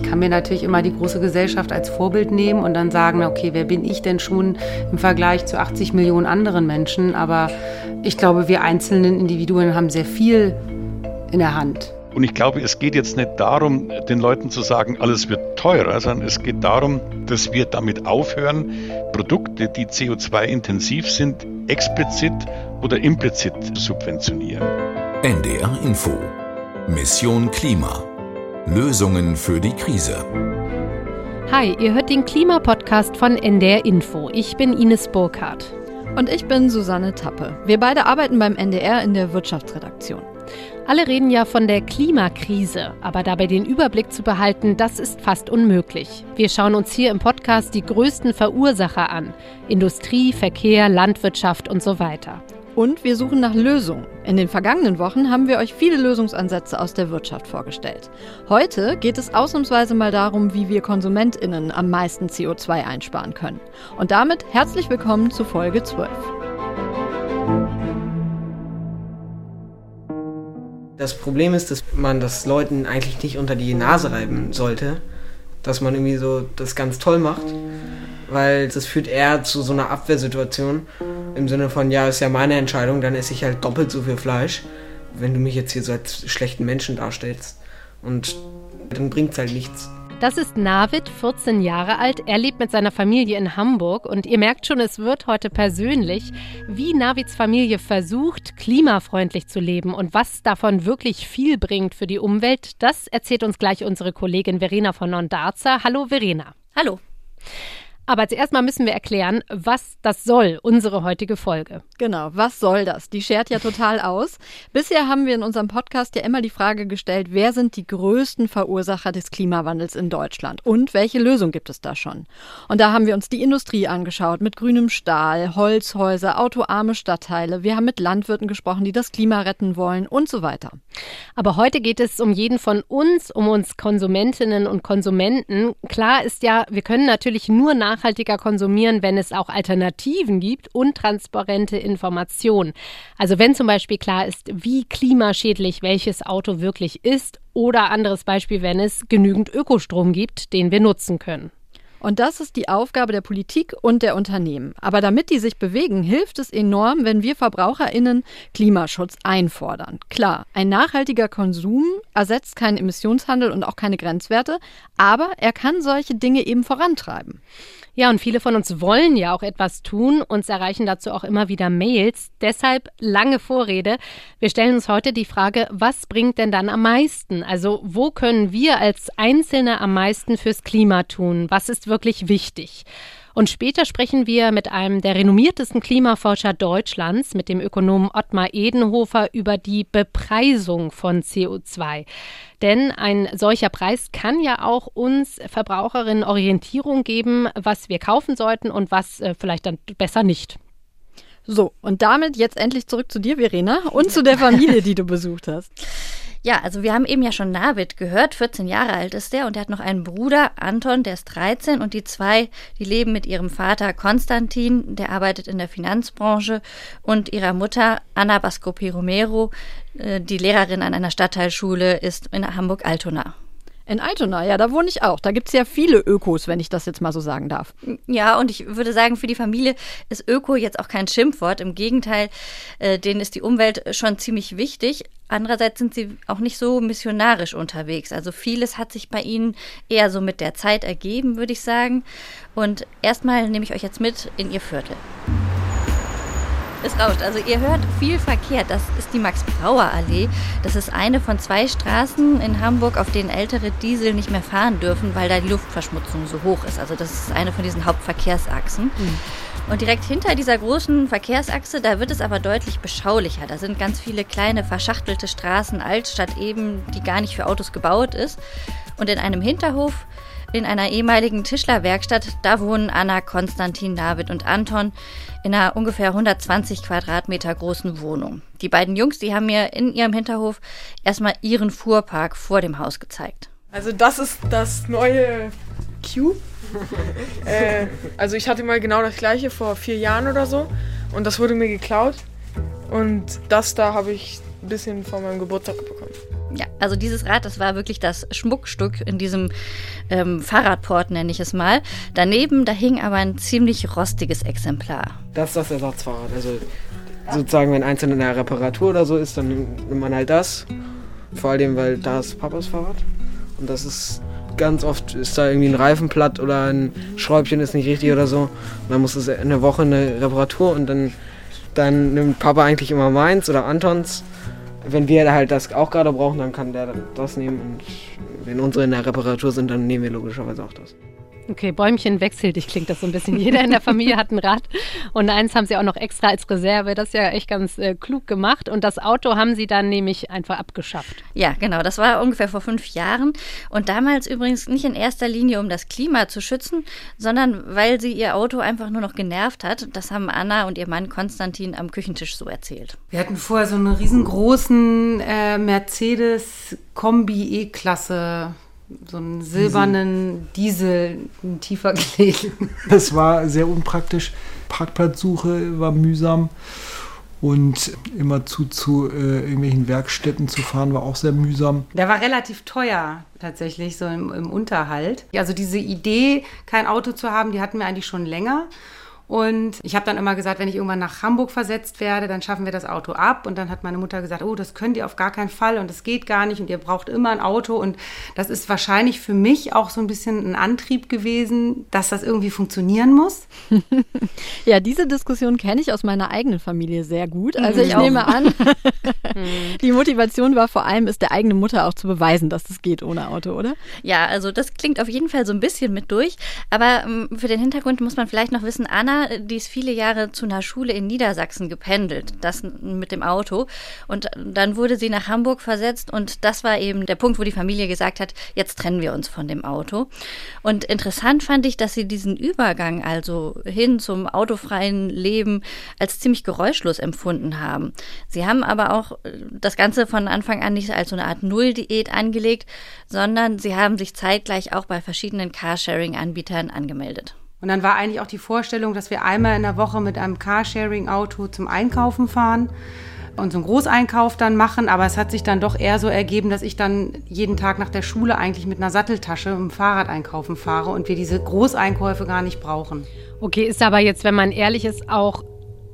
Ich kann mir natürlich immer die große Gesellschaft als Vorbild nehmen und dann sagen, okay, wer bin ich denn schon im Vergleich zu 80 Millionen anderen Menschen? Aber ich glaube, wir einzelnen Individuen haben sehr viel in der Hand. Und ich glaube, es geht jetzt nicht darum, den Leuten zu sagen, alles wird teurer, sondern es geht darum, dass wir damit aufhören, Produkte, die CO2-intensiv sind, explizit oder implizit zu subventionieren. NDR Info. Mission Klima. Lösungen für die Krise. Hi, ihr hört den Klimapodcast von NDR Info. Ich bin Ines Burkhardt. Und ich bin Susanne Tappe. Wir beide arbeiten beim NDR in der Wirtschaftsredaktion. Alle reden ja von der Klimakrise, aber dabei den Überblick zu behalten, das ist fast unmöglich. Wir schauen uns hier im Podcast die größten Verursacher an. Industrie, Verkehr, Landwirtschaft und so weiter. Und wir suchen nach Lösungen. In den vergangenen Wochen haben wir euch viele Lösungsansätze aus der Wirtschaft vorgestellt. Heute geht es ausnahmsweise mal darum, wie wir KonsumentInnen am meisten CO2 einsparen können. Und damit herzlich willkommen zu Folge 12. Das Problem ist, dass man das Leuten eigentlich nicht unter die Nase reiben sollte, dass man irgendwie so das ganz toll macht, weil das führt eher zu so einer Abwehrsituation im Sinne von, ja, ist ja meine Entscheidung, dann esse ich halt doppelt so viel Fleisch, wenn du mich jetzt hier so als schlechten Menschen darstellst. Und dann bringt es halt nichts. Das ist Navid, 14 Jahre alt. Er lebt mit seiner Familie in Hamburg und ihr merkt schon, es wird heute persönlich, wie Navids Familie versucht, klimafreundlich zu leben und was davon wirklich viel bringt für die Umwelt. Das erzählt uns gleich unsere Kollegin Verena von Nondarza. Hallo Verena. Hallo. Aber zuerst mal müssen wir erklären, was das soll, unsere heutige Folge. Genau, was soll das? Die schert ja total aus. Bisher haben wir in unserem Podcast ja immer die Frage gestellt, wer sind die größten Verursacher des Klimawandels in Deutschland und welche Lösung gibt es da schon? Und da haben wir uns die Industrie angeschaut mit grünem Stahl, Holzhäuser, autoarme Stadtteile. Wir haben mit Landwirten gesprochen, die das Klima retten wollen und so weiter. Aber heute geht es um jeden von uns, um uns Konsumentinnen und Konsumenten. Klar ist ja, wir können natürlich nur nach nachhaltiger konsumieren, wenn es auch Alternativen gibt und transparente Informationen. Also wenn zum Beispiel klar ist, wie klimaschädlich welches Auto wirklich ist oder anderes Beispiel, wenn es genügend Ökostrom gibt, den wir nutzen können. Und das ist die Aufgabe der Politik und der Unternehmen. Aber damit die sich bewegen, hilft es enorm, wenn wir Verbraucherinnen Klimaschutz einfordern. Klar, ein nachhaltiger Konsum ersetzt keinen Emissionshandel und auch keine Grenzwerte, aber er kann solche Dinge eben vorantreiben. Ja, und viele von uns wollen ja auch etwas tun. Uns erreichen dazu auch immer wieder Mails. Deshalb lange Vorrede. Wir stellen uns heute die Frage, was bringt denn dann am meisten? Also wo können wir als Einzelne am meisten fürs Klima tun? Was ist wirklich wichtig? Und später sprechen wir mit einem der renommiertesten Klimaforscher Deutschlands, mit dem Ökonomen Ottmar Edenhofer, über die Bepreisung von CO2. Denn ein solcher Preis kann ja auch uns Verbraucherinnen Orientierung geben, was wir kaufen sollten und was äh, vielleicht dann besser nicht. So, und damit jetzt endlich zurück zu dir, Verena, und zu der Familie, die du besucht hast. Ja, also wir haben eben ja schon Navid gehört, 14 Jahre alt ist der und er hat noch einen Bruder, Anton, der ist 13 und die zwei, die leben mit ihrem Vater Konstantin, der arbeitet in der Finanzbranche und ihrer Mutter Anna Bascopi Romero, äh, die Lehrerin an einer Stadtteilschule ist in Hamburg-Altona. In Altona, ja, da wohne ich auch. Da gibt es ja viele Ökos, wenn ich das jetzt mal so sagen darf. Ja, und ich würde sagen, für die Familie ist Öko jetzt auch kein Schimpfwort. Im Gegenteil, äh, denen ist die Umwelt schon ziemlich wichtig. Andererseits sind sie auch nicht so missionarisch unterwegs. Also vieles hat sich bei ihnen eher so mit der Zeit ergeben, würde ich sagen. Und erstmal nehme ich euch jetzt mit in ihr Viertel. Es rauscht. Also ihr hört viel Verkehr. Das ist die Max-Brauer-Allee. Das ist eine von zwei Straßen in Hamburg, auf denen ältere Diesel nicht mehr fahren dürfen, weil da die Luftverschmutzung so hoch ist. Also das ist eine von diesen Hauptverkehrsachsen. Mhm. Und direkt hinter dieser großen Verkehrsachse, da wird es aber deutlich beschaulicher. Da sind ganz viele kleine verschachtelte Straßen, Altstadt eben, die gar nicht für Autos gebaut ist. Und in einem Hinterhof in einer ehemaligen Tischlerwerkstatt. Da wohnen Anna, Konstantin, David und Anton in einer ungefähr 120 Quadratmeter großen Wohnung. Die beiden Jungs, die haben mir in ihrem Hinterhof erstmal ihren Fuhrpark vor dem Haus gezeigt. Also das ist das neue Cube. Äh, also ich hatte mal genau das gleiche vor vier Jahren oder so und das wurde mir geklaut. Und das da habe ich ein bisschen von meinem Geburtstag bekommen. Ja, also dieses Rad, das war wirklich das Schmuckstück in diesem ähm, Fahrradport, nenne ich es mal. Daneben, da hing aber ein ziemlich rostiges Exemplar. Das ist das Ersatzfahrrad. Also sozusagen, wenn eins in der Reparatur oder so ist, dann nimmt man halt das. Vor allem, weil da ist Papas Fahrrad. Und das ist ganz oft, ist da irgendwie ein Reifen platt oder ein Schräubchen ist nicht richtig oder so. Und dann muss es in der Woche eine Reparatur und dann, dann nimmt Papa eigentlich immer meins oder Antons. Wenn wir halt das auch gerade brauchen, dann kann der das nehmen. Und wenn unsere in der Reparatur sind, dann nehmen wir logischerweise auch das. Okay, Bäumchen wechselt dich, klingt das so ein bisschen. Jeder in der Familie hat ein Rad und eins haben sie auch noch extra als Reserve. Das ist ja echt ganz äh, klug gemacht. Und das Auto haben sie dann nämlich einfach abgeschafft. Ja, genau. Das war ungefähr vor fünf Jahren. Und damals übrigens nicht in erster Linie, um das Klima zu schützen, sondern weil sie ihr Auto einfach nur noch genervt hat. Das haben Anna und ihr Mann Konstantin am Küchentisch so erzählt. Wir hatten vorher so einen riesengroßen äh, Mercedes Kombi E-Klasse so einen silbernen Diesel, tiefer gelegen. Das war sehr unpraktisch. Parkplatzsuche war mühsam. Und immer zu, zu äh, irgendwelchen Werkstätten zu fahren, war auch sehr mühsam. Der war relativ teuer tatsächlich, so im, im Unterhalt. Also diese Idee, kein Auto zu haben, die hatten wir eigentlich schon länger. Und ich habe dann immer gesagt, wenn ich irgendwann nach Hamburg versetzt werde, dann schaffen wir das Auto ab. Und dann hat meine Mutter gesagt, oh, das könnt ihr auf gar keinen Fall und das geht gar nicht und ihr braucht immer ein Auto. Und das ist wahrscheinlich für mich auch so ein bisschen ein Antrieb gewesen, dass das irgendwie funktionieren muss. ja, diese Diskussion kenne ich aus meiner eigenen Familie sehr gut. Mhm, also ich, ich nehme an, die Motivation war vor allem, es der eigenen Mutter auch zu beweisen, dass das geht ohne Auto, oder? Ja, also das klingt auf jeden Fall so ein bisschen mit durch. Aber ähm, für den Hintergrund muss man vielleicht noch wissen, Anna die ist viele Jahre zu einer Schule in Niedersachsen gependelt, das mit dem Auto. Und dann wurde sie nach Hamburg versetzt und das war eben der Punkt, wo die Familie gesagt hat, jetzt trennen wir uns von dem Auto. Und interessant fand ich, dass sie diesen Übergang also hin zum autofreien Leben als ziemlich geräuschlos empfunden haben. Sie haben aber auch äh, das Ganze von Anfang an nicht als so eine Art Nulldiät angelegt, sondern sie haben sich zeitgleich auch bei verschiedenen Carsharing-Anbietern angemeldet. Und dann war eigentlich auch die Vorstellung, dass wir einmal in der Woche mit einem Carsharing-Auto zum Einkaufen fahren und so einen Großeinkauf dann machen. Aber es hat sich dann doch eher so ergeben, dass ich dann jeden Tag nach der Schule eigentlich mit einer Satteltasche im Fahrrad einkaufen fahre und wir diese Großeinkäufe gar nicht brauchen. Okay, ist aber jetzt, wenn man ehrlich ist, auch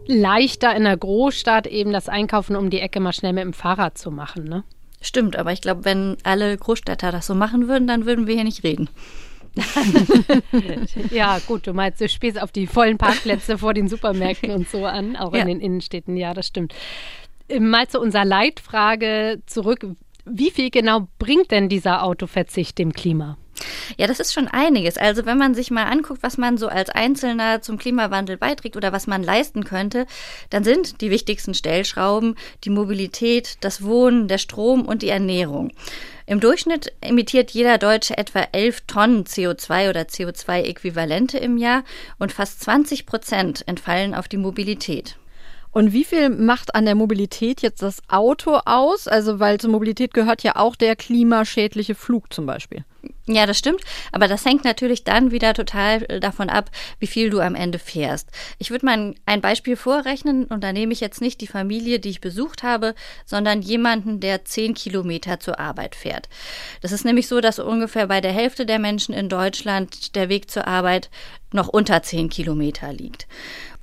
leichter in der Großstadt eben das Einkaufen um die Ecke mal schnell mit dem Fahrrad zu machen, ne? Stimmt, aber ich glaube, wenn alle Großstädter das so machen würden, dann würden wir hier nicht reden. ja, gut, du meinst, du spielst auf die vollen Parkplätze vor den Supermärkten und so an, auch ja. in den Innenstädten. Ja, das stimmt. Äh, mal zu unserer Leitfrage zurück. Wie viel genau bringt denn dieser Autoverzicht dem Klima? Ja, das ist schon einiges. Also wenn man sich mal anguckt, was man so als Einzelner zum Klimawandel beiträgt oder was man leisten könnte, dann sind die wichtigsten Stellschrauben die Mobilität, das Wohnen, der Strom und die Ernährung. Im Durchschnitt emittiert jeder Deutsche etwa 11 Tonnen CO2 oder CO2-Äquivalente im Jahr und fast 20 Prozent entfallen auf die Mobilität. Und wie viel macht an der Mobilität jetzt das Auto aus? Also, weil zur Mobilität gehört ja auch der klimaschädliche Flug zum Beispiel. Ja, das stimmt. Aber das hängt natürlich dann wieder total äh, davon ab, wie viel du am Ende fährst. Ich würde mal ein Beispiel vorrechnen und da nehme ich jetzt nicht die Familie, die ich besucht habe, sondern jemanden, der zehn Kilometer zur Arbeit fährt. Das ist nämlich so, dass ungefähr bei der Hälfte der Menschen in Deutschland der Weg zur Arbeit noch unter zehn Kilometer liegt.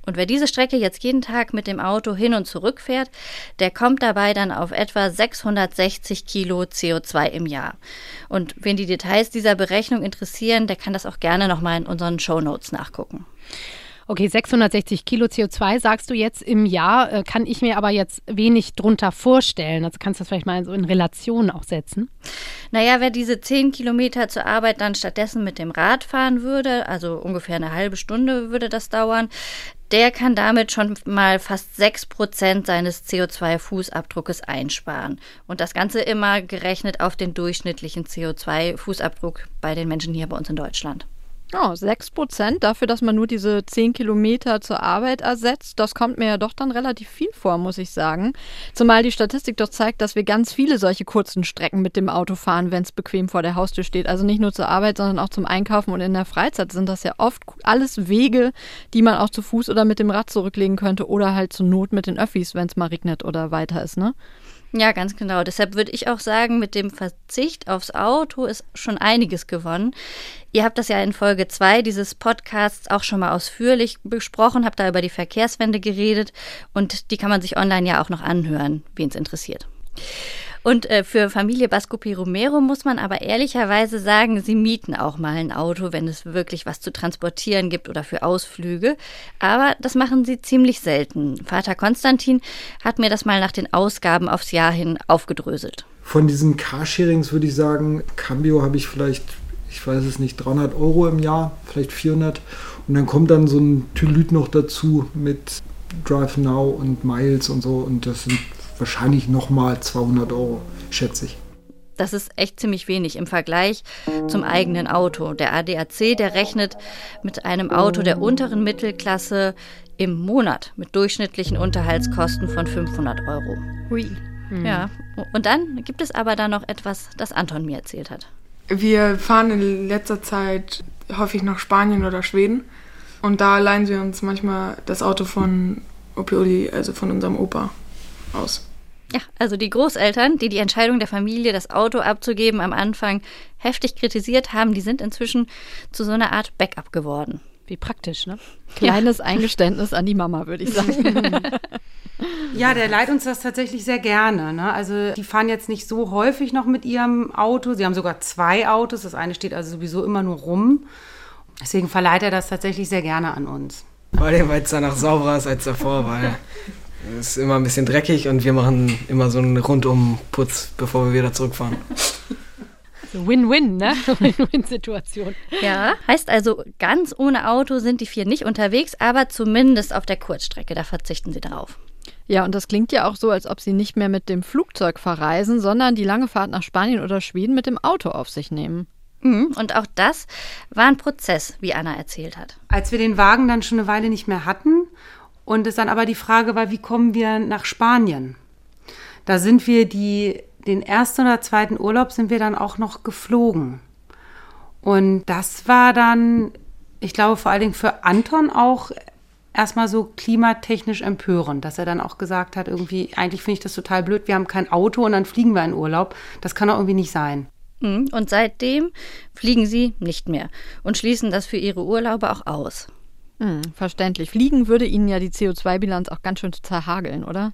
Und wer diese Strecke jetzt jeden Tag mit dem Auto hin und zurück fährt, der kommt dabei dann auf etwa 660 Kilo CO2 im Jahr. Und wen die Details dieser Berechnung interessieren, der kann das auch gerne nochmal in unseren Show Notes nachgucken. Okay, 660 Kilo CO2 sagst du jetzt im Jahr, äh, kann ich mir aber jetzt wenig drunter vorstellen. Also kannst du das vielleicht mal so in Relation auch setzen? Naja, wer diese 10 Kilometer zur Arbeit dann stattdessen mit dem Rad fahren würde, also ungefähr eine halbe Stunde würde das dauern, der kann damit schon mal fast 6 Prozent seines CO2-Fußabdruckes einsparen. Und das Ganze immer gerechnet auf den durchschnittlichen CO2-Fußabdruck bei den Menschen hier bei uns in Deutschland. Oh, 6 Prozent dafür, dass man nur diese 10 Kilometer zur Arbeit ersetzt. Das kommt mir ja doch dann relativ viel vor, muss ich sagen. Zumal die Statistik doch zeigt, dass wir ganz viele solche kurzen Strecken mit dem Auto fahren, wenn es bequem vor der Haustür steht. Also nicht nur zur Arbeit, sondern auch zum Einkaufen und in der Freizeit sind das ja oft alles Wege, die man auch zu Fuß oder mit dem Rad zurücklegen könnte oder halt zur Not mit den Öffis, wenn es mal regnet oder weiter ist, ne? Ja, ganz genau. Deshalb würde ich auch sagen, mit dem Verzicht aufs Auto ist schon einiges gewonnen. Ihr habt das ja in Folge 2 dieses Podcasts auch schon mal ausführlich besprochen, habt da über die Verkehrswende geredet und die kann man sich online ja auch noch anhören, wen es interessiert. Und äh, für Familie Bascopi Romero muss man aber ehrlicherweise sagen, sie mieten auch mal ein Auto, wenn es wirklich was zu transportieren gibt oder für Ausflüge. Aber das machen sie ziemlich selten. Vater Konstantin hat mir das mal nach den Ausgaben aufs Jahr hin aufgedröselt. Von diesen Carsharings würde ich sagen, Cambio habe ich vielleicht, ich weiß es nicht, 300 Euro im Jahr, vielleicht 400. Und dann kommt dann so ein Tylüt noch dazu mit Drive Now und Miles und so. Und das sind wahrscheinlich nochmal 200 Euro, schätze ich. Das ist echt ziemlich wenig im Vergleich zum eigenen Auto. Der ADAC, der rechnet mit einem Auto der unteren Mittelklasse im Monat mit durchschnittlichen Unterhaltskosten von 500 Euro. Hui. Hm. Ja, und dann gibt es aber da noch etwas, das Anton mir erzählt hat. Wir fahren in letzter Zeit häufig nach Spanien oder Schweden und da leihen wir uns manchmal das Auto von Opioli, also von unserem Opa, aus. Ja, also die Großeltern, die die Entscheidung der Familie, das Auto abzugeben, am Anfang heftig kritisiert haben, die sind inzwischen zu so einer Art Backup geworden. Wie praktisch, ne? Kleines ja. Eingeständnis an die Mama, würde ich sagen. ja, der leiht uns das tatsächlich sehr gerne. Ne? Also die fahren jetzt nicht so häufig noch mit ihrem Auto. Sie haben sogar zwei Autos. Das eine steht also sowieso immer nur rum. Deswegen verleiht er das tatsächlich sehr gerne an uns. Vor allem, weil es danach sauberer ist als davor, weil ist immer ein bisschen dreckig und wir machen immer so einen Rundumputz, bevor wir wieder zurückfahren. Win-win, ne? Win-win-Situation. Ja, heißt also, ganz ohne Auto sind die vier nicht unterwegs, aber zumindest auf der Kurzstrecke, da verzichten sie drauf. Ja, und das klingt ja auch so, als ob sie nicht mehr mit dem Flugzeug verreisen, sondern die lange Fahrt nach Spanien oder Schweden mit dem Auto auf sich nehmen. Mhm, und auch das war ein Prozess, wie Anna erzählt hat. Als wir den Wagen dann schon eine Weile nicht mehr hatten und es dann aber die Frage war, wie kommen wir nach Spanien? Da sind wir die, den ersten oder zweiten Urlaub sind wir dann auch noch geflogen. Und das war dann, ich glaube, vor allen Dingen für Anton auch erstmal so klimatechnisch empörend, dass er dann auch gesagt hat, irgendwie, eigentlich finde ich das total blöd, wir haben kein Auto und dann fliegen wir in Urlaub. Das kann doch irgendwie nicht sein. Mhm, und seitdem fliegen sie nicht mehr und schließen das für ihre Urlaube auch aus. Hm, verständlich. Fliegen würde Ihnen ja die CO2-Bilanz auch ganz schön zerhageln, oder?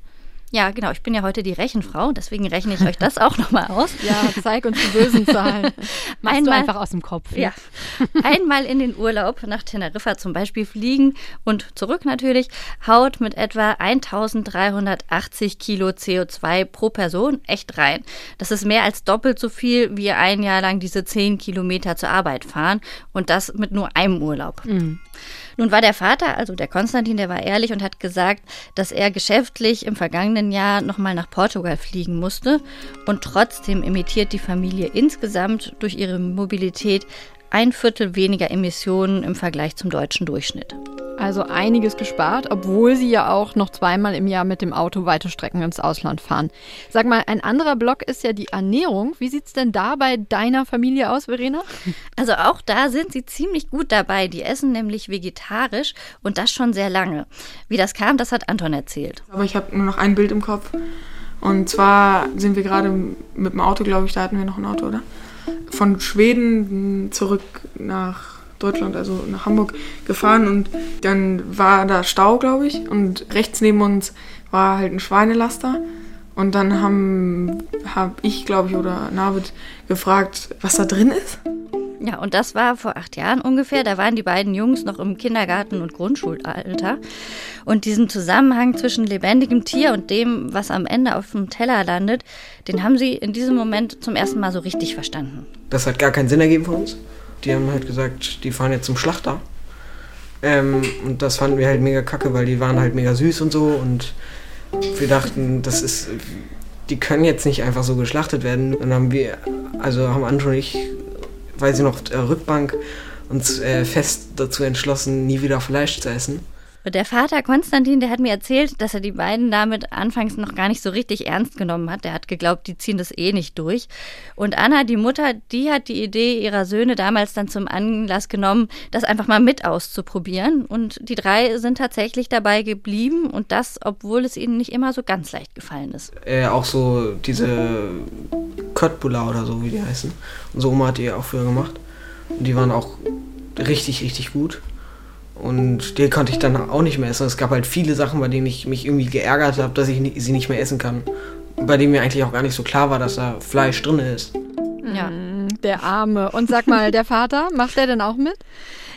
Ja, genau. Ich bin ja heute die Rechenfrau, deswegen rechne ich euch das auch nochmal aus. Ja, zeig uns die bösen Zahlen. Meinst du einfach aus dem Kopf. Ne? Ja. Einmal in den Urlaub nach Teneriffa zum Beispiel fliegen und zurück natürlich, haut mit etwa 1380 Kilo CO2 pro Person echt rein. Das ist mehr als doppelt so viel, wie ein Jahr lang diese 10 Kilometer zur Arbeit fahren und das mit nur einem Urlaub. Mhm. Nun war der Vater, also der Konstantin, der war ehrlich und hat gesagt, dass er geschäftlich im vergangenen Jahr nochmal nach Portugal fliegen musste. Und trotzdem emittiert die Familie insgesamt durch ihre Mobilität ein Viertel weniger Emissionen im Vergleich zum deutschen Durchschnitt. Also einiges gespart, obwohl sie ja auch noch zweimal im Jahr mit dem Auto weite Strecken ins Ausland fahren. Sag mal, ein anderer Block ist ja die Ernährung. Wie sieht es denn da bei deiner Familie aus, Verena? Also auch da sind sie ziemlich gut dabei. Die essen nämlich vegetarisch und das schon sehr lange. Wie das kam, das hat Anton erzählt. Aber ich habe nur noch ein Bild im Kopf. Und zwar sind wir gerade mit dem Auto, glaube ich, da hatten wir noch ein Auto, oder? Von Schweden zurück nach Deutschland, also nach Hamburg gefahren und dann war da Stau, glaube ich, und rechts neben uns war halt ein Schweinelaster. Und dann haben hab ich, glaube ich, oder Navid gefragt, was da drin ist. Ja, und das war vor acht Jahren ungefähr. Da waren die beiden Jungs noch im Kindergarten- und Grundschulalter. Und diesen Zusammenhang zwischen lebendigem Tier und dem, was am Ende auf dem Teller landet, den haben sie in diesem Moment zum ersten Mal so richtig verstanden. Das hat gar keinen Sinn ergeben für uns die haben halt gesagt, die fahren jetzt zum Schlachter. Ähm, und das fanden wir halt mega kacke, weil die waren halt mega süß und so und wir dachten, das ist, die können jetzt nicht einfach so geschlachtet werden. Dann haben wir, also haben Andrew und ich, weiß ich noch, Rückbank uns äh, fest dazu entschlossen, nie wieder Fleisch zu essen. Der Vater Konstantin, der hat mir erzählt, dass er die beiden damit anfangs noch gar nicht so richtig ernst genommen hat. Der hat geglaubt, die ziehen das eh nicht durch. Und Anna, die Mutter, die hat die Idee ihrer Söhne damals dann zum Anlass genommen, das einfach mal mit auszuprobieren. Und die drei sind tatsächlich dabei geblieben und das, obwohl es ihnen nicht immer so ganz leicht gefallen ist. Äh, auch so diese Köttbullar oder so, wie die heißen. Unsere Oma hat die auch früher gemacht. Und die waren auch richtig, richtig gut. Und die konnte ich dann auch nicht mehr essen. Es gab halt viele Sachen, bei denen ich mich irgendwie geärgert habe, dass ich sie nicht mehr essen kann. Bei denen mir eigentlich auch gar nicht so klar war, dass da Fleisch drin ist. Ja. Der Arme. Und sag mal, der Vater, macht der denn auch mit?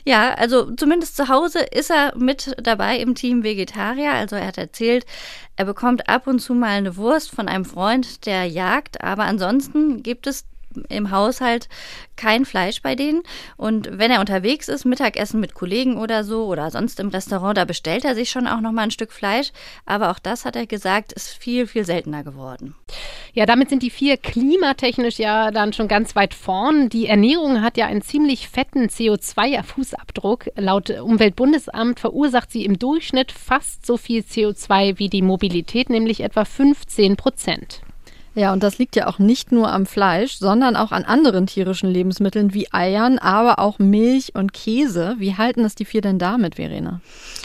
Ja, also zumindest zu Hause ist er mit dabei im Team Vegetarier. Also er hat erzählt, er bekommt ab und zu mal eine Wurst von einem Freund, der jagt. Aber ansonsten gibt es im Haushalt kein Fleisch bei denen. Und wenn er unterwegs ist, Mittagessen mit Kollegen oder so oder sonst im Restaurant, da bestellt er sich schon auch noch mal ein Stück Fleisch. Aber auch das hat er gesagt, ist viel, viel seltener geworden. Ja, damit sind die vier klimatechnisch ja dann schon ganz weit vorn. Die Ernährung hat ja einen ziemlich fetten CO2-Fußabdruck. Laut Umweltbundesamt verursacht sie im Durchschnitt fast so viel CO2 wie die Mobilität, nämlich etwa 15 Prozent. Ja, und das liegt ja auch nicht nur am Fleisch, sondern auch an anderen tierischen Lebensmitteln wie Eiern, aber auch Milch und Käse. Wie halten das die vier denn damit, Verena?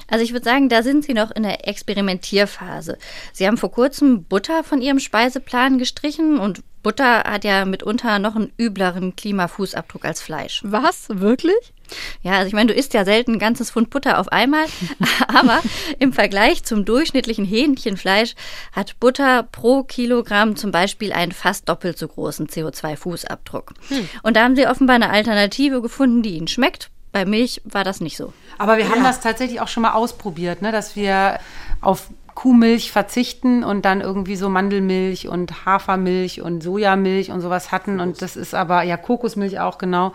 Also ich würde sagen, da sind sie noch in der Experimentierphase. Sie haben vor kurzem Butter von ihrem Speiseplan gestrichen und Butter hat ja mitunter noch einen übleren Klimafußabdruck als Fleisch. Was? Wirklich? Ja, also ich meine, du isst ja selten ein ganzes Pfund Butter auf einmal, aber im Vergleich zum durchschnittlichen Hähnchenfleisch hat Butter pro Kilogramm zum Beispiel einen fast doppelt so großen CO2-Fußabdruck. Hm. Und da haben sie offenbar eine Alternative gefunden, die ihnen schmeckt. Bei Milch war das nicht so. Aber wir haben ja. das tatsächlich auch schon mal ausprobiert, ne? dass wir auf Kuhmilch verzichten und dann irgendwie so Mandelmilch und Hafermilch und Sojamilch und sowas hatten. Und das ist aber, ja, Kokosmilch auch, genau.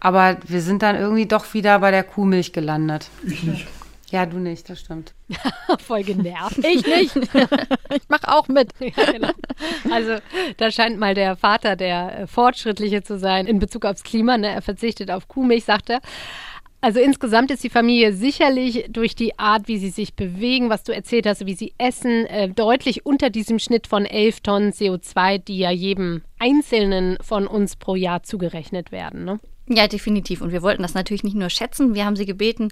Aber wir sind dann irgendwie doch wieder bei der Kuhmilch gelandet. Ich nicht. Ja, du nicht, das stimmt. Voll genervt. Ich nicht. ich mache auch mit. Ja, genau. Also da scheint mal der Vater der Fortschrittliche zu sein in Bezug aufs Klima. Ne? Er verzichtet auf Kuhmilch, sagt er. Also insgesamt ist die Familie sicherlich durch die Art, wie sie sich bewegen, was du erzählt hast, wie sie essen, äh, deutlich unter diesem Schnitt von 11 Tonnen CO2, die ja jedem Einzelnen von uns pro Jahr zugerechnet werden. Ne? Ja, definitiv. Und wir wollten das natürlich nicht nur schätzen. Wir haben sie gebeten,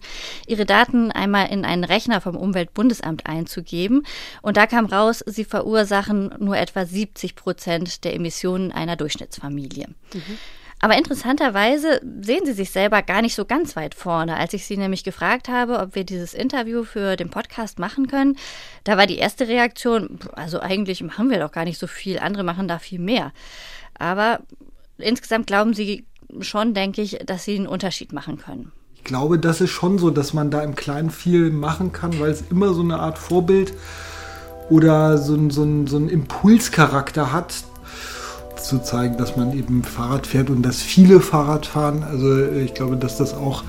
ihre Daten einmal in einen Rechner vom Umweltbundesamt einzugeben. Und da kam raus, sie verursachen nur etwa 70 Prozent der Emissionen einer Durchschnittsfamilie. Mhm. Aber interessanterweise sehen sie sich selber gar nicht so ganz weit vorne. Als ich sie nämlich gefragt habe, ob wir dieses Interview für den Podcast machen können, da war die erste Reaktion, also eigentlich machen wir doch gar nicht so viel, andere machen da viel mehr. Aber insgesamt glauben sie schon, denke ich, dass sie einen Unterschied machen können. Ich glaube, das ist schon so, dass man da im Kleinen viel machen kann, weil es immer so eine Art Vorbild oder so, so, so einen Impulscharakter hat, zu zeigen, dass man eben Fahrrad fährt und dass viele Fahrrad fahren. Also äh, ich glaube, dass das auch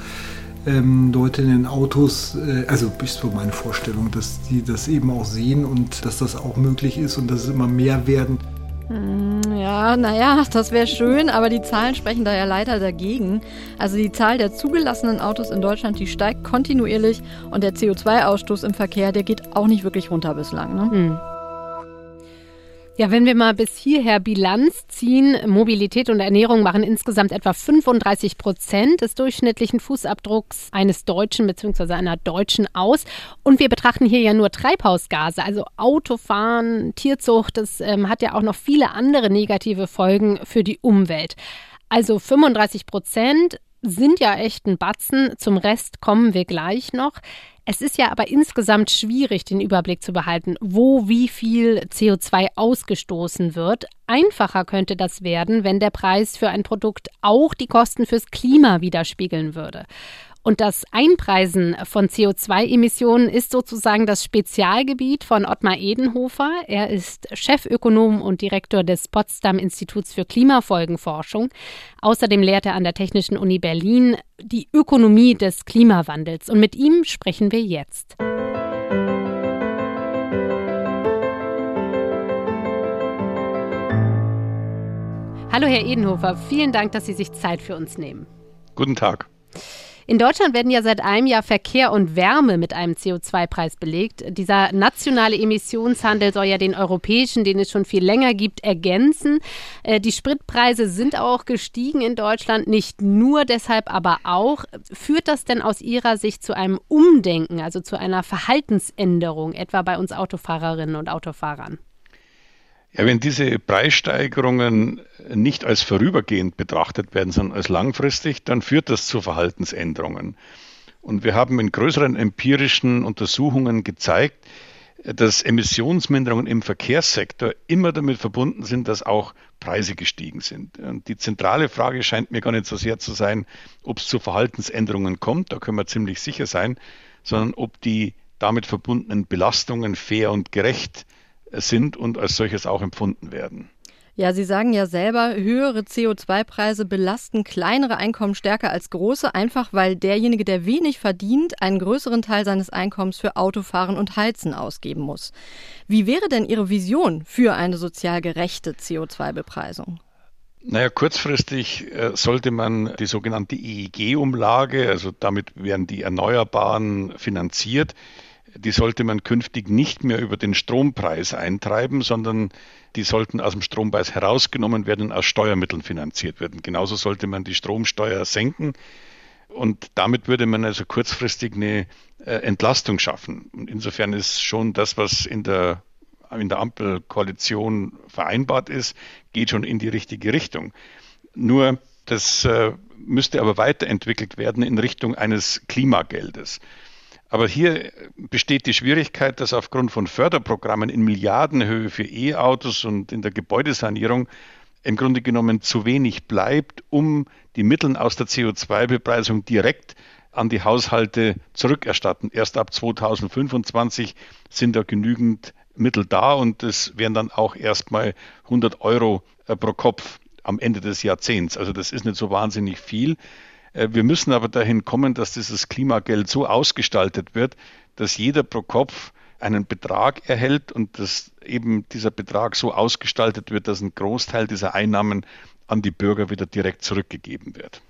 ähm, Leute in den Autos, äh, also ist so meine Vorstellung, dass die das eben auch sehen und dass das auch möglich ist und dass es immer mehr werden. Hm, ja, naja, das wäre schön, aber die Zahlen sprechen da ja leider dagegen. Also die Zahl der zugelassenen Autos in Deutschland, die steigt kontinuierlich und der CO2-Ausstoß im Verkehr, der geht auch nicht wirklich runter bislang. Ne? Hm. Ja, wenn wir mal bis hierher Bilanz ziehen, Mobilität und Ernährung machen insgesamt etwa 35 Prozent des durchschnittlichen Fußabdrucks eines Deutschen bzw. einer Deutschen aus. Und wir betrachten hier ja nur Treibhausgase, also Autofahren, Tierzucht. Das ähm, hat ja auch noch viele andere negative Folgen für die Umwelt. Also 35 Prozent sind ja echt ein Batzen. Zum Rest kommen wir gleich noch. Es ist ja aber insgesamt schwierig, den Überblick zu behalten, wo wie viel CO2 ausgestoßen wird. Einfacher könnte das werden, wenn der Preis für ein Produkt auch die Kosten fürs Klima widerspiegeln würde. Und das Einpreisen von CO2-Emissionen ist sozusagen das Spezialgebiet von Ottmar Edenhofer. Er ist Chefökonom und Direktor des Potsdam Instituts für Klimafolgenforschung. Außerdem lehrt er an der Technischen Uni Berlin die Ökonomie des Klimawandels. Und mit ihm sprechen wir jetzt. Hallo, Herr Edenhofer. Vielen Dank, dass Sie sich Zeit für uns nehmen. Guten Tag. In Deutschland werden ja seit einem Jahr Verkehr und Wärme mit einem CO2-Preis belegt. Dieser nationale Emissionshandel soll ja den europäischen, den es schon viel länger gibt, ergänzen. Äh, die Spritpreise sind auch gestiegen in Deutschland, nicht nur deshalb, aber auch. Führt das denn aus Ihrer Sicht zu einem Umdenken, also zu einer Verhaltensänderung, etwa bei uns Autofahrerinnen und Autofahrern? Ja, wenn diese Preissteigerungen nicht als vorübergehend betrachtet werden, sondern als langfristig, dann führt das zu Verhaltensänderungen. Und wir haben in größeren empirischen Untersuchungen gezeigt, dass Emissionsminderungen im Verkehrssektor immer damit verbunden sind, dass auch Preise gestiegen sind. Und die zentrale Frage scheint mir gar nicht so sehr zu sein, ob es zu Verhaltensänderungen kommt, da können wir ziemlich sicher sein, sondern ob die damit verbundenen Belastungen fair und gerecht sind und als solches auch empfunden werden. Ja, Sie sagen ja selber, höhere CO2-Preise belasten kleinere Einkommen stärker als große, einfach weil derjenige, der wenig verdient, einen größeren Teil seines Einkommens für Autofahren und Heizen ausgeben muss. Wie wäre denn Ihre Vision für eine sozial gerechte CO2-Bepreisung? Naja, kurzfristig äh, sollte man die sogenannte EEG-Umlage, also damit werden die Erneuerbaren finanziert, die sollte man künftig nicht mehr über den Strompreis eintreiben, sondern die sollten aus dem Strompreis herausgenommen werden und aus Steuermitteln finanziert werden. Genauso sollte man die Stromsteuer senken. Und damit würde man also kurzfristig eine äh, Entlastung schaffen. Und insofern ist schon das, was in der, in der Ampelkoalition vereinbart ist, geht schon in die richtige Richtung. Nur das äh, müsste aber weiterentwickelt werden in Richtung eines Klimageldes. Aber hier besteht die Schwierigkeit, dass aufgrund von Förderprogrammen in Milliardenhöhe für E-Autos und in der Gebäudesanierung im Grunde genommen zu wenig bleibt, um die Mittel aus der CO2-Bepreisung direkt an die Haushalte zurückerstatten. Erst ab 2025 sind da genügend Mittel da und es wären dann auch erstmal 100 Euro äh, pro Kopf am Ende des Jahrzehnts. Also das ist nicht so wahnsinnig viel. Äh, wir müssen aber dahin kommen, dass dieses Klimageld so ausgestaltet wird, dass jeder pro Kopf einen Betrag erhält und dass eben dieser Betrag so ausgestaltet wird, dass ein Großteil dieser Einnahmen an die Bürger wieder direkt zurückgegeben wird.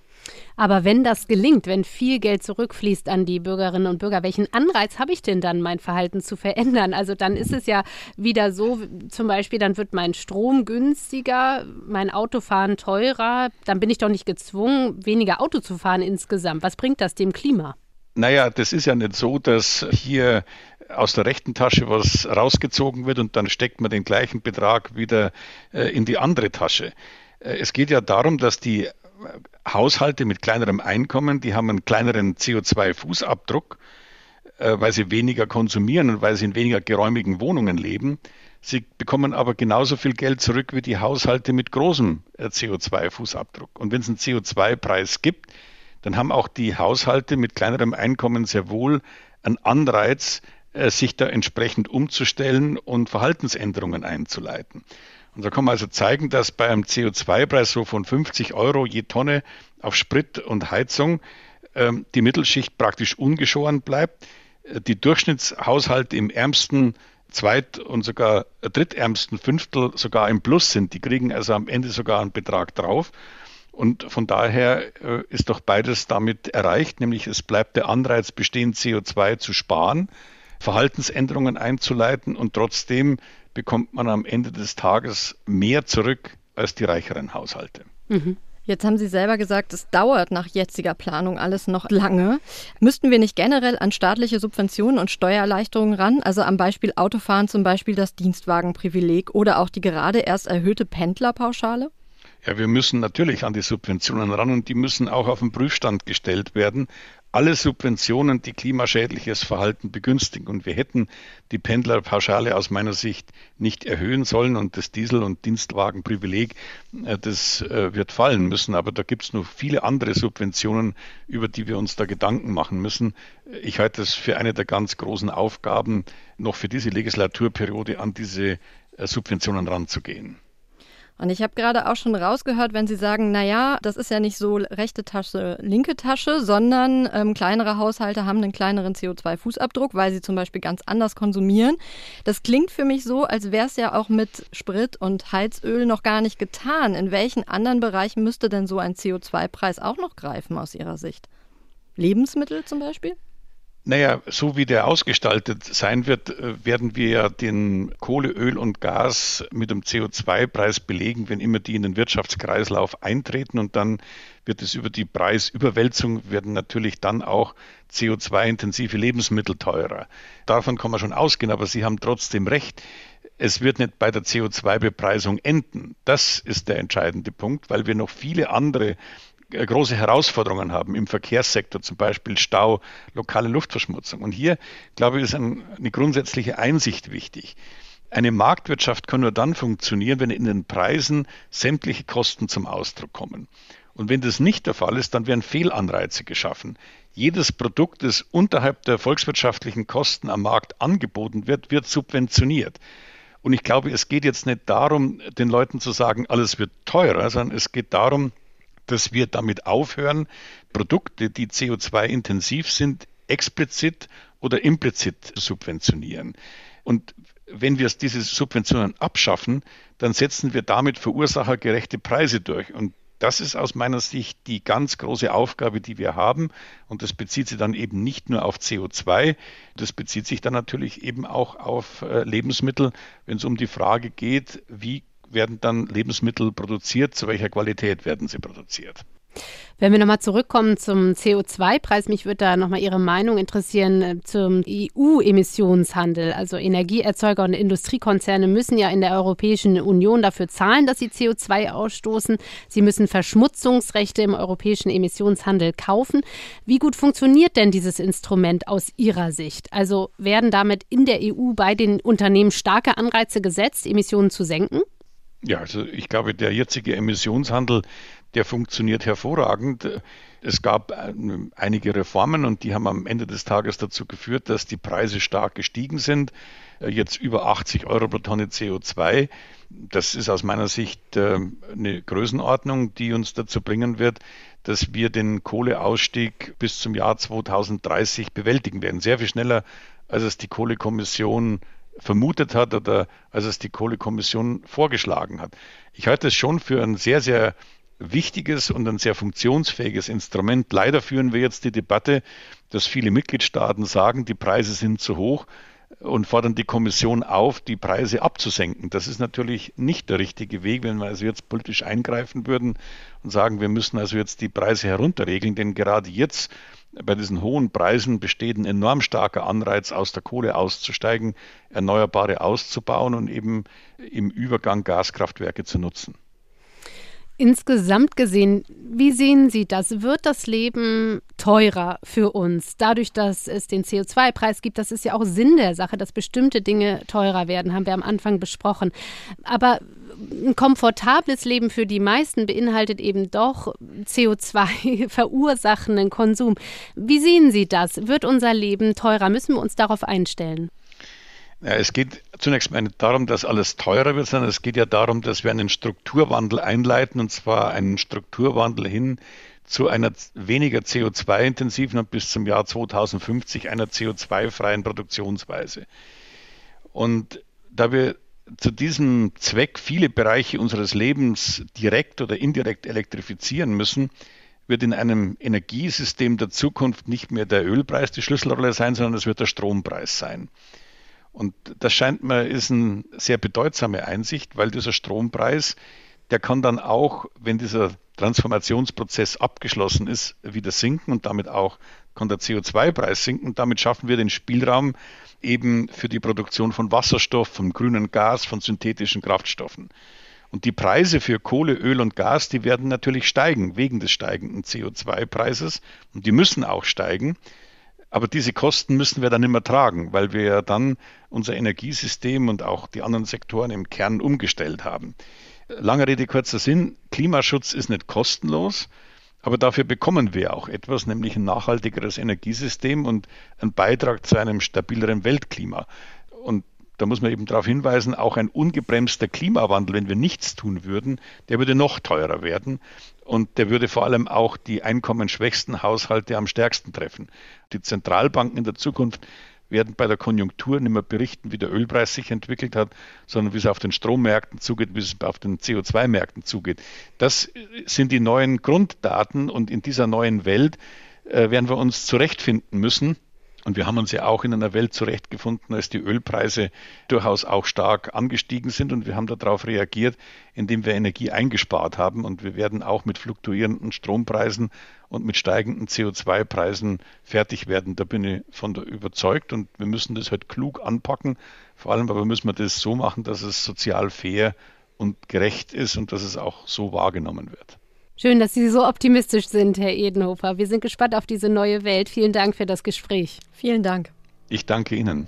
Aber wenn das gelingt, wenn viel Geld zurückfließt an die Bürgerinnen und Bürger, welchen Anreiz habe ich denn dann, mein Verhalten zu verändern? Also dann ist es ja wieder so, zum Beispiel, dann wird mein Strom günstiger, mein Autofahren teurer, dann bin ich doch nicht gezwungen, weniger Auto zu fahren insgesamt. Was bringt das dem Klima? Naja, das ist ja nicht so, dass hier aus der rechten Tasche was rausgezogen wird und dann steckt man den gleichen Betrag wieder äh, in die andere Tasche. Äh, es geht ja darum, dass die Haushalte mit kleinerem Einkommen, die haben einen kleineren CO2-Fußabdruck, äh, weil sie weniger konsumieren und weil sie in weniger geräumigen Wohnungen leben. Sie bekommen aber genauso viel Geld zurück wie die Haushalte mit großem äh, CO2-Fußabdruck. Und wenn es einen CO2-Preis gibt, dann haben auch die Haushalte mit kleinerem Einkommen sehr wohl einen Anreiz, äh, sich da entsprechend umzustellen und Verhaltensänderungen einzuleiten. Und da kann man also zeigen, dass bei einem CO2-Preis so von 50 Euro je Tonne auf Sprit und Heizung ähm, die Mittelschicht praktisch ungeschoren bleibt. Äh, die Durchschnittshaushalte im ärmsten zweit- und sogar drittärmsten Fünftel sogar im Plus sind. Die kriegen also am Ende sogar einen Betrag drauf. Und von daher äh, ist doch beides damit erreicht, nämlich es bleibt der Anreiz bestehen, CO2 zu sparen, Verhaltensänderungen einzuleiten und trotzdem bekommt man am Ende des Tages mehr zurück als die reicheren Haushalte. Mhm. Jetzt haben Sie selber gesagt, es dauert nach jetziger Planung alles noch lange. Müssten wir nicht generell an staatliche Subventionen und Steuererleichterungen ran? Also am Beispiel Autofahren zum Beispiel das Dienstwagenprivileg oder auch die gerade erst erhöhte Pendlerpauschale? Ja, wir müssen natürlich an die Subventionen ran und die müssen auch auf den Prüfstand gestellt werden alle Subventionen, die klimaschädliches Verhalten begünstigen. Und wir hätten die Pendlerpauschale aus meiner Sicht nicht erhöhen sollen und das Diesel- und Dienstwagenprivileg, äh, das äh, wird fallen müssen. Aber da gibt es noch viele andere Subventionen, über die wir uns da Gedanken machen müssen. Ich halte es für eine der ganz großen Aufgaben, noch für diese Legislaturperiode an diese äh, Subventionen ranzugehen. Und ich habe gerade auch schon rausgehört, wenn Sie sagen, naja, das ist ja nicht so rechte Tasche, linke Tasche, sondern ähm, kleinere Haushalte haben einen kleineren CO2-Fußabdruck, weil sie zum Beispiel ganz anders konsumieren. Das klingt für mich so, als wäre es ja auch mit Sprit und Heizöl noch gar nicht getan. In welchen anderen Bereichen müsste denn so ein CO2-Preis auch noch greifen aus Ihrer Sicht? Lebensmittel zum Beispiel? Naja, so wie der ausgestaltet sein wird, äh, werden wir ja den Kohle, Öl und Gas mit dem CO2-Preis belegen, wenn immer die in den Wirtschaftskreislauf eintreten und dann wird es über die Preisüberwälzung werden natürlich dann auch CO2-intensive Lebensmittel teurer. Davon kann man schon ausgehen, aber Sie haben trotzdem recht. Es wird nicht bei der CO2-Bepreisung enden. Das ist der entscheidende Punkt, weil wir noch viele andere große Herausforderungen haben im Verkehrssektor, zum Beispiel Stau, lokale Luftverschmutzung. Und hier, glaube ich, ist ein, eine grundsätzliche Einsicht wichtig. Eine Marktwirtschaft kann nur dann funktionieren, wenn in den Preisen sämtliche Kosten zum Ausdruck kommen. Und wenn das nicht der Fall ist, dann werden Fehlanreize geschaffen. Jedes Produkt, das unterhalb der volkswirtschaftlichen Kosten am Markt angeboten wird, wird subventioniert. Und ich glaube, es geht jetzt nicht darum, den Leuten zu sagen, alles wird teurer, sondern es geht darum, dass wir damit aufhören, Produkte, die CO2-intensiv sind, explizit oder implizit zu subventionieren. Und wenn wir diese Subventionen abschaffen, dann setzen wir damit verursachergerechte Preise durch. Und das ist aus meiner Sicht die ganz große Aufgabe, die wir haben. Und das bezieht sich dann eben nicht nur auf CO2, das bezieht sich dann natürlich eben auch auf äh, Lebensmittel, wenn es um die Frage geht, wie werden dann Lebensmittel produziert, zu welcher Qualität werden sie produziert. Wenn wir nochmal zurückkommen zum CO2-Preis, mich würde da nochmal Ihre Meinung interessieren äh, zum EU-Emissionshandel. Also Energieerzeuger und Industriekonzerne müssen ja in der Europäischen Union dafür zahlen, dass sie CO2 ausstoßen. Sie müssen Verschmutzungsrechte im europäischen Emissionshandel kaufen. Wie gut funktioniert denn dieses Instrument aus Ihrer Sicht? Also werden damit in der EU bei den Unternehmen starke Anreize gesetzt, Emissionen zu senken? Ja, also ich glaube, der jetzige Emissionshandel, der funktioniert hervorragend. Es gab äh, einige Reformen und die haben am Ende des Tages dazu geführt, dass die Preise stark gestiegen sind. Äh, jetzt über 80 Euro pro Tonne CO2. Das ist aus meiner Sicht äh, eine Größenordnung, die uns dazu bringen wird, dass wir den Kohleausstieg bis zum Jahr 2030 bewältigen werden. Sehr viel schneller, als es die Kohlekommission vermutet hat oder als es die Kohlekommission vorgeschlagen hat. Ich halte es schon für ein sehr, sehr wichtiges und ein sehr funktionsfähiges Instrument. Leider führen wir jetzt die Debatte, dass viele Mitgliedstaaten sagen, die Preise sind zu hoch und fordern die Kommission auf, die Preise abzusenken. Das ist natürlich nicht der richtige Weg, wenn wir also jetzt politisch eingreifen würden und sagen, wir müssen also jetzt die Preise herunterregeln, denn gerade jetzt bei diesen hohen Preisen besteht ein enorm starker Anreiz, aus der Kohle auszusteigen, Erneuerbare auszubauen und eben im Übergang Gaskraftwerke zu nutzen. Insgesamt gesehen, wie sehen Sie das? Wird das Leben teurer für uns, dadurch, dass es den CO2-Preis gibt? Das ist ja auch Sinn der Sache, dass bestimmte Dinge teurer werden, haben wir am Anfang besprochen. Aber ein komfortables Leben für die meisten beinhaltet eben doch CO2 verursachenden Konsum. Wie sehen Sie das? Wird unser Leben teurer? Müssen wir uns darauf einstellen? Ja, es geht zunächst mal nicht darum, dass alles teurer wird, sondern es geht ja darum, dass wir einen Strukturwandel einleiten und zwar einen Strukturwandel hin zu einer weniger CO2-intensiven und bis zum Jahr 2050 einer CO2-freien Produktionsweise. Und da wir zu diesem Zweck viele Bereiche unseres Lebens direkt oder indirekt elektrifizieren müssen, wird in einem Energiesystem der Zukunft nicht mehr der Ölpreis die Schlüsselrolle sein, sondern es wird der Strompreis sein. Und das scheint mir ist eine sehr bedeutsame Einsicht, weil dieser Strompreis, der kann dann auch, wenn dieser Transformationsprozess abgeschlossen ist, wieder sinken und damit auch kann der CO2-Preis sinken. damit schaffen wir den Spielraum eben für die Produktion von Wasserstoff, von grünem Gas, von synthetischen Kraftstoffen. Und die Preise für Kohle, Öl und Gas, die werden natürlich steigen wegen des steigenden CO2-Preises und die müssen auch steigen. Aber diese Kosten müssen wir dann immer tragen, weil wir ja dann unser Energiesystem und auch die anderen Sektoren im Kern umgestellt haben. Lange Rede, kurzer Sinn, Klimaschutz ist nicht kostenlos, aber dafür bekommen wir auch etwas, nämlich ein nachhaltigeres Energiesystem und einen Beitrag zu einem stabileren Weltklima. Und da muss man eben darauf hinweisen, auch ein ungebremster Klimawandel, wenn wir nichts tun würden, der würde noch teurer werden und der würde vor allem auch die einkommensschwächsten Haushalte am stärksten treffen. Die Zentralbanken in der Zukunft werden bei der Konjunktur nicht mehr berichten, wie der Ölpreis sich entwickelt hat, sondern wie es auf den Strommärkten zugeht, wie es auf den CO2-Märkten zugeht. Das sind die neuen Grunddaten und in dieser neuen Welt äh, werden wir uns zurechtfinden müssen. Und wir haben uns ja auch in einer Welt zurechtgefunden, als die Ölpreise durchaus auch stark angestiegen sind. Und wir haben darauf reagiert, indem wir Energie eingespart haben. Und wir werden auch mit fluktuierenden Strompreisen und mit steigenden CO2-Preisen fertig werden. Da bin ich von der überzeugt. Und wir müssen das halt klug anpacken. Vor allem aber müssen wir das so machen, dass es sozial fair und gerecht ist und dass es auch so wahrgenommen wird. Schön, dass Sie so optimistisch sind, Herr Edenhofer. Wir sind gespannt auf diese neue Welt. Vielen Dank für das Gespräch. Vielen Dank. Ich danke Ihnen.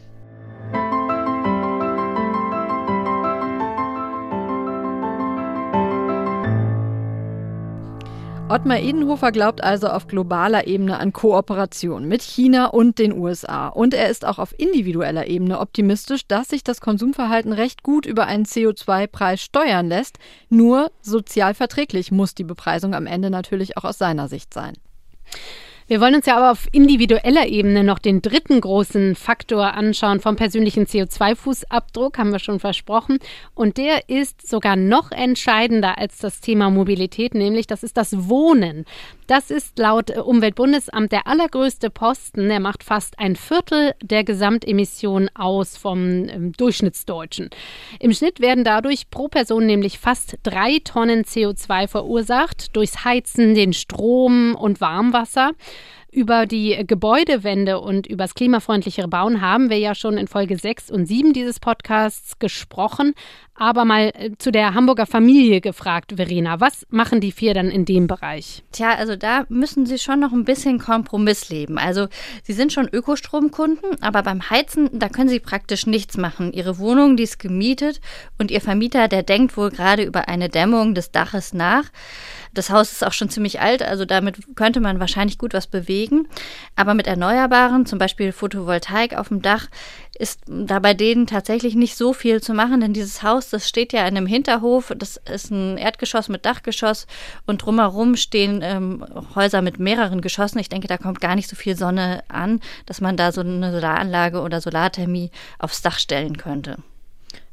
Ottmar Edenhofer glaubt also auf globaler Ebene an Kooperation mit China und den USA. Und er ist auch auf individueller Ebene optimistisch, dass sich das Konsumverhalten recht gut über einen CO2-Preis steuern lässt. Nur sozial verträglich muss die Bepreisung am Ende natürlich auch aus seiner Sicht sein. Wir wollen uns ja aber auf individueller Ebene noch den dritten großen Faktor anschauen vom persönlichen CO2-Fußabdruck, haben wir schon versprochen. Und der ist sogar noch entscheidender als das Thema Mobilität, nämlich das ist das Wohnen. Das ist laut Umweltbundesamt der allergrößte Posten. Er macht fast ein Viertel der Gesamtemissionen aus vom ähm, Durchschnittsdeutschen. Im Schnitt werden dadurch pro Person nämlich fast drei Tonnen CO2 verursacht durchs Heizen, den Strom und Warmwasser. Über die Gebäudewende und übers klimafreundlichere Bauen haben wir ja schon in Folge 6 und 7 dieses Podcasts gesprochen. Aber mal äh, zu der Hamburger Familie gefragt, Verena. Was machen die vier dann in dem Bereich? Tja, also da müssen sie schon noch ein bisschen Kompromiss leben. Also sie sind schon Ökostromkunden, aber beim Heizen, da können sie praktisch nichts machen. Ihre Wohnung, die ist gemietet und ihr Vermieter, der denkt wohl gerade über eine Dämmung des Daches nach. Das Haus ist auch schon ziemlich alt, also damit könnte man wahrscheinlich gut was bewegen. Aber mit Erneuerbaren, zum Beispiel Photovoltaik auf dem Dach, ist da bei denen tatsächlich nicht so viel zu machen, denn dieses Haus, das steht ja in einem Hinterhof, das ist ein Erdgeschoss mit Dachgeschoss und drumherum stehen ähm, Häuser mit mehreren Geschossen. Ich denke, da kommt gar nicht so viel Sonne an, dass man da so eine Solaranlage oder Solarthermie aufs Dach stellen könnte.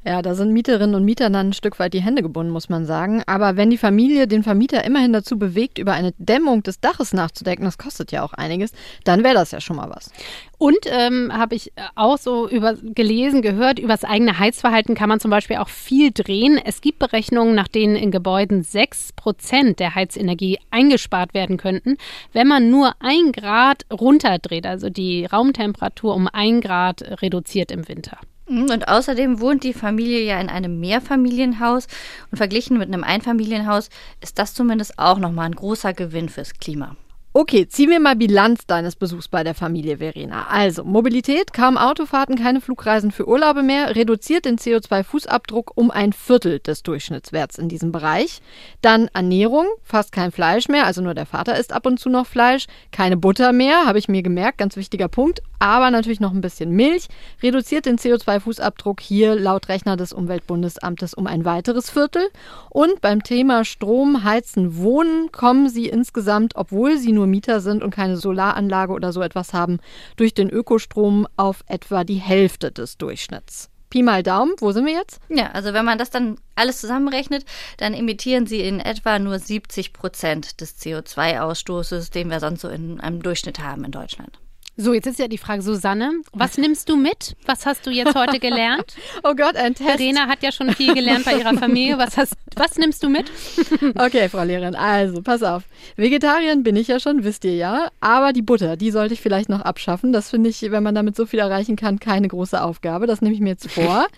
Ja, da sind Mieterinnen und Mieter dann ein Stück weit die Hände gebunden, muss man sagen. Aber wenn die Familie den Vermieter immerhin dazu bewegt, über eine Dämmung des Daches nachzudenken, das kostet ja auch einiges, dann wäre das ja schon mal was. Und ähm, habe ich auch so über, gelesen, gehört, über das eigene Heizverhalten kann man zum Beispiel auch viel drehen. Es gibt Berechnungen, nach denen in Gebäuden 6 Prozent der Heizenergie eingespart werden könnten, wenn man nur ein Grad runterdreht, also die Raumtemperatur um ein Grad reduziert im Winter. Mhm, und außerdem wohnt die Familie ja in einem Mehrfamilienhaus und verglichen mit einem Einfamilienhaus ist das zumindest auch nochmal ein großer Gewinn fürs Klima. Okay, ziehen wir mal Bilanz deines Besuchs bei der Familie Verena. Also, Mobilität, kaum Autofahrten, keine Flugreisen für Urlaube mehr, reduziert den CO2-Fußabdruck um ein Viertel des Durchschnittswerts in diesem Bereich. Dann Ernährung, fast kein Fleisch mehr, also nur der Vater isst ab und zu noch Fleisch, keine Butter mehr, habe ich mir gemerkt, ganz wichtiger Punkt, aber natürlich noch ein bisschen Milch, reduziert den CO2-Fußabdruck hier laut Rechner des Umweltbundesamtes um ein weiteres Viertel. Und beim Thema Strom, Heizen, Wohnen kommen sie insgesamt, obwohl sie nur Mieter sind und keine Solaranlage oder so etwas haben, durch den Ökostrom auf etwa die Hälfte des Durchschnitts. Pi mal Daumen, wo sind wir jetzt? Ja, also wenn man das dann alles zusammenrechnet, dann emittieren sie in etwa nur 70 Prozent des CO2-Ausstoßes, den wir sonst so in einem Durchschnitt haben in Deutschland. So, jetzt ist ja die Frage, Susanne, was nimmst du mit? Was hast du jetzt heute gelernt? oh Gott, ein Test. Verena hat ja schon viel gelernt bei ihrer Familie. Was, hast, was nimmst du mit? okay, Frau Lehrerin, also pass auf. Vegetarierin bin ich ja schon, wisst ihr ja. Aber die Butter, die sollte ich vielleicht noch abschaffen. Das finde ich, wenn man damit so viel erreichen kann, keine große Aufgabe. Das nehme ich mir jetzt vor.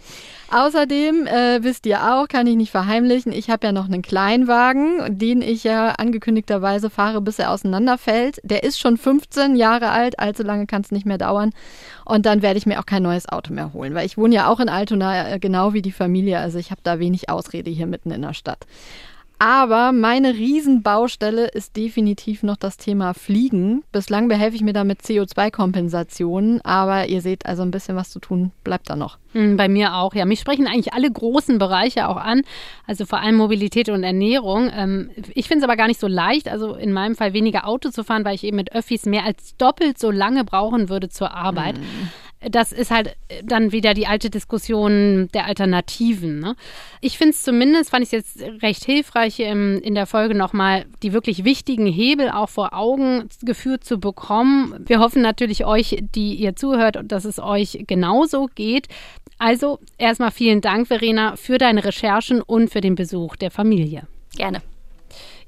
Außerdem, äh, wisst ihr auch, kann ich nicht verheimlichen, ich habe ja noch einen Kleinwagen, den ich ja angekündigterweise fahre, bis er auseinanderfällt. Der ist schon 15 Jahre alt, allzu lange kann es nicht mehr dauern. Und dann werde ich mir auch kein neues Auto mehr holen, weil ich wohne ja auch in Altona, äh, genau wie die Familie. Also ich habe da wenig Ausrede hier mitten in der Stadt. Aber meine Riesenbaustelle ist definitiv noch das Thema Fliegen. Bislang behelfe ich mir da mit CO2-Kompensationen, aber ihr seht also ein bisschen was zu tun, bleibt da noch. Hm, bei mir auch, ja. Mich sprechen eigentlich alle großen Bereiche auch an, also vor allem Mobilität und Ernährung. Ähm, ich finde es aber gar nicht so leicht, also in meinem Fall weniger Auto zu fahren, weil ich eben mit Öffis mehr als doppelt so lange brauchen würde zur Arbeit. Mhm. Das ist halt dann wieder die alte Diskussion der Alternativen. Ne? Ich finde es zumindest, fand ich es jetzt recht hilfreich, in, in der Folge nochmal die wirklich wichtigen Hebel auch vor Augen geführt zu bekommen. Wir hoffen natürlich euch, die ihr zuhört, dass es euch genauso geht. Also erstmal vielen Dank, Verena, für deine Recherchen und für den Besuch der Familie. Gerne.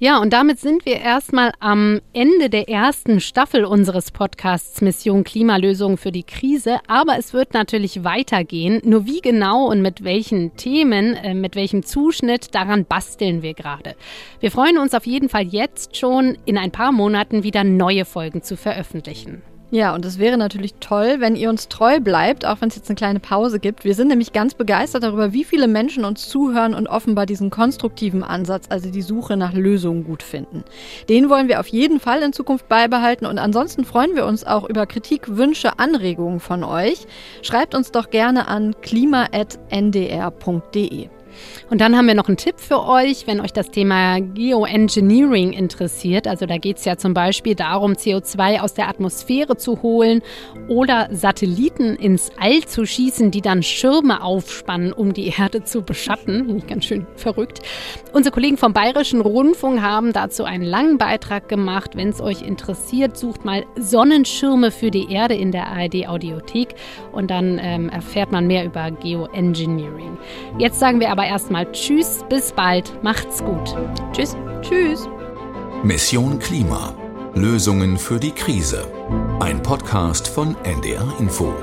Ja, und damit sind wir erstmal am Ende der ersten Staffel unseres Podcasts Mission Klimalösung für die Krise. Aber es wird natürlich weitergehen. Nur wie genau und mit welchen Themen, äh, mit welchem Zuschnitt, daran basteln wir gerade. Wir freuen uns auf jeden Fall jetzt schon, in ein paar Monaten wieder neue Folgen zu veröffentlichen. Ja, und es wäre natürlich toll, wenn ihr uns treu bleibt, auch wenn es jetzt eine kleine Pause gibt. Wir sind nämlich ganz begeistert darüber, wie viele Menschen uns zuhören und offenbar diesen konstruktiven Ansatz, also die Suche nach Lösungen gut finden. Den wollen wir auf jeden Fall in Zukunft beibehalten und ansonsten freuen wir uns auch über Kritik, Wünsche, Anregungen von euch. Schreibt uns doch gerne an klima.ndr.de. Und dann haben wir noch einen Tipp für euch, wenn euch das Thema Geoengineering interessiert. Also da geht es ja zum Beispiel darum, CO2 aus der Atmosphäre zu holen oder Satelliten ins All zu schießen, die dann Schirme aufspannen, um die Erde zu beschatten. Finde ich ganz schön verrückt. Unsere Kollegen vom Bayerischen Rundfunk haben dazu einen langen Beitrag gemacht. Wenn es euch interessiert, sucht mal Sonnenschirme für die Erde in der ARD Audiothek und dann ähm, erfährt man mehr über Geoengineering. Jetzt sagen wir aber erstmal Tschüss, bis bald, macht's gut. Tschüss. Tschüss. Mission Klima. Lösungen für die Krise. Ein Podcast von NDR Info.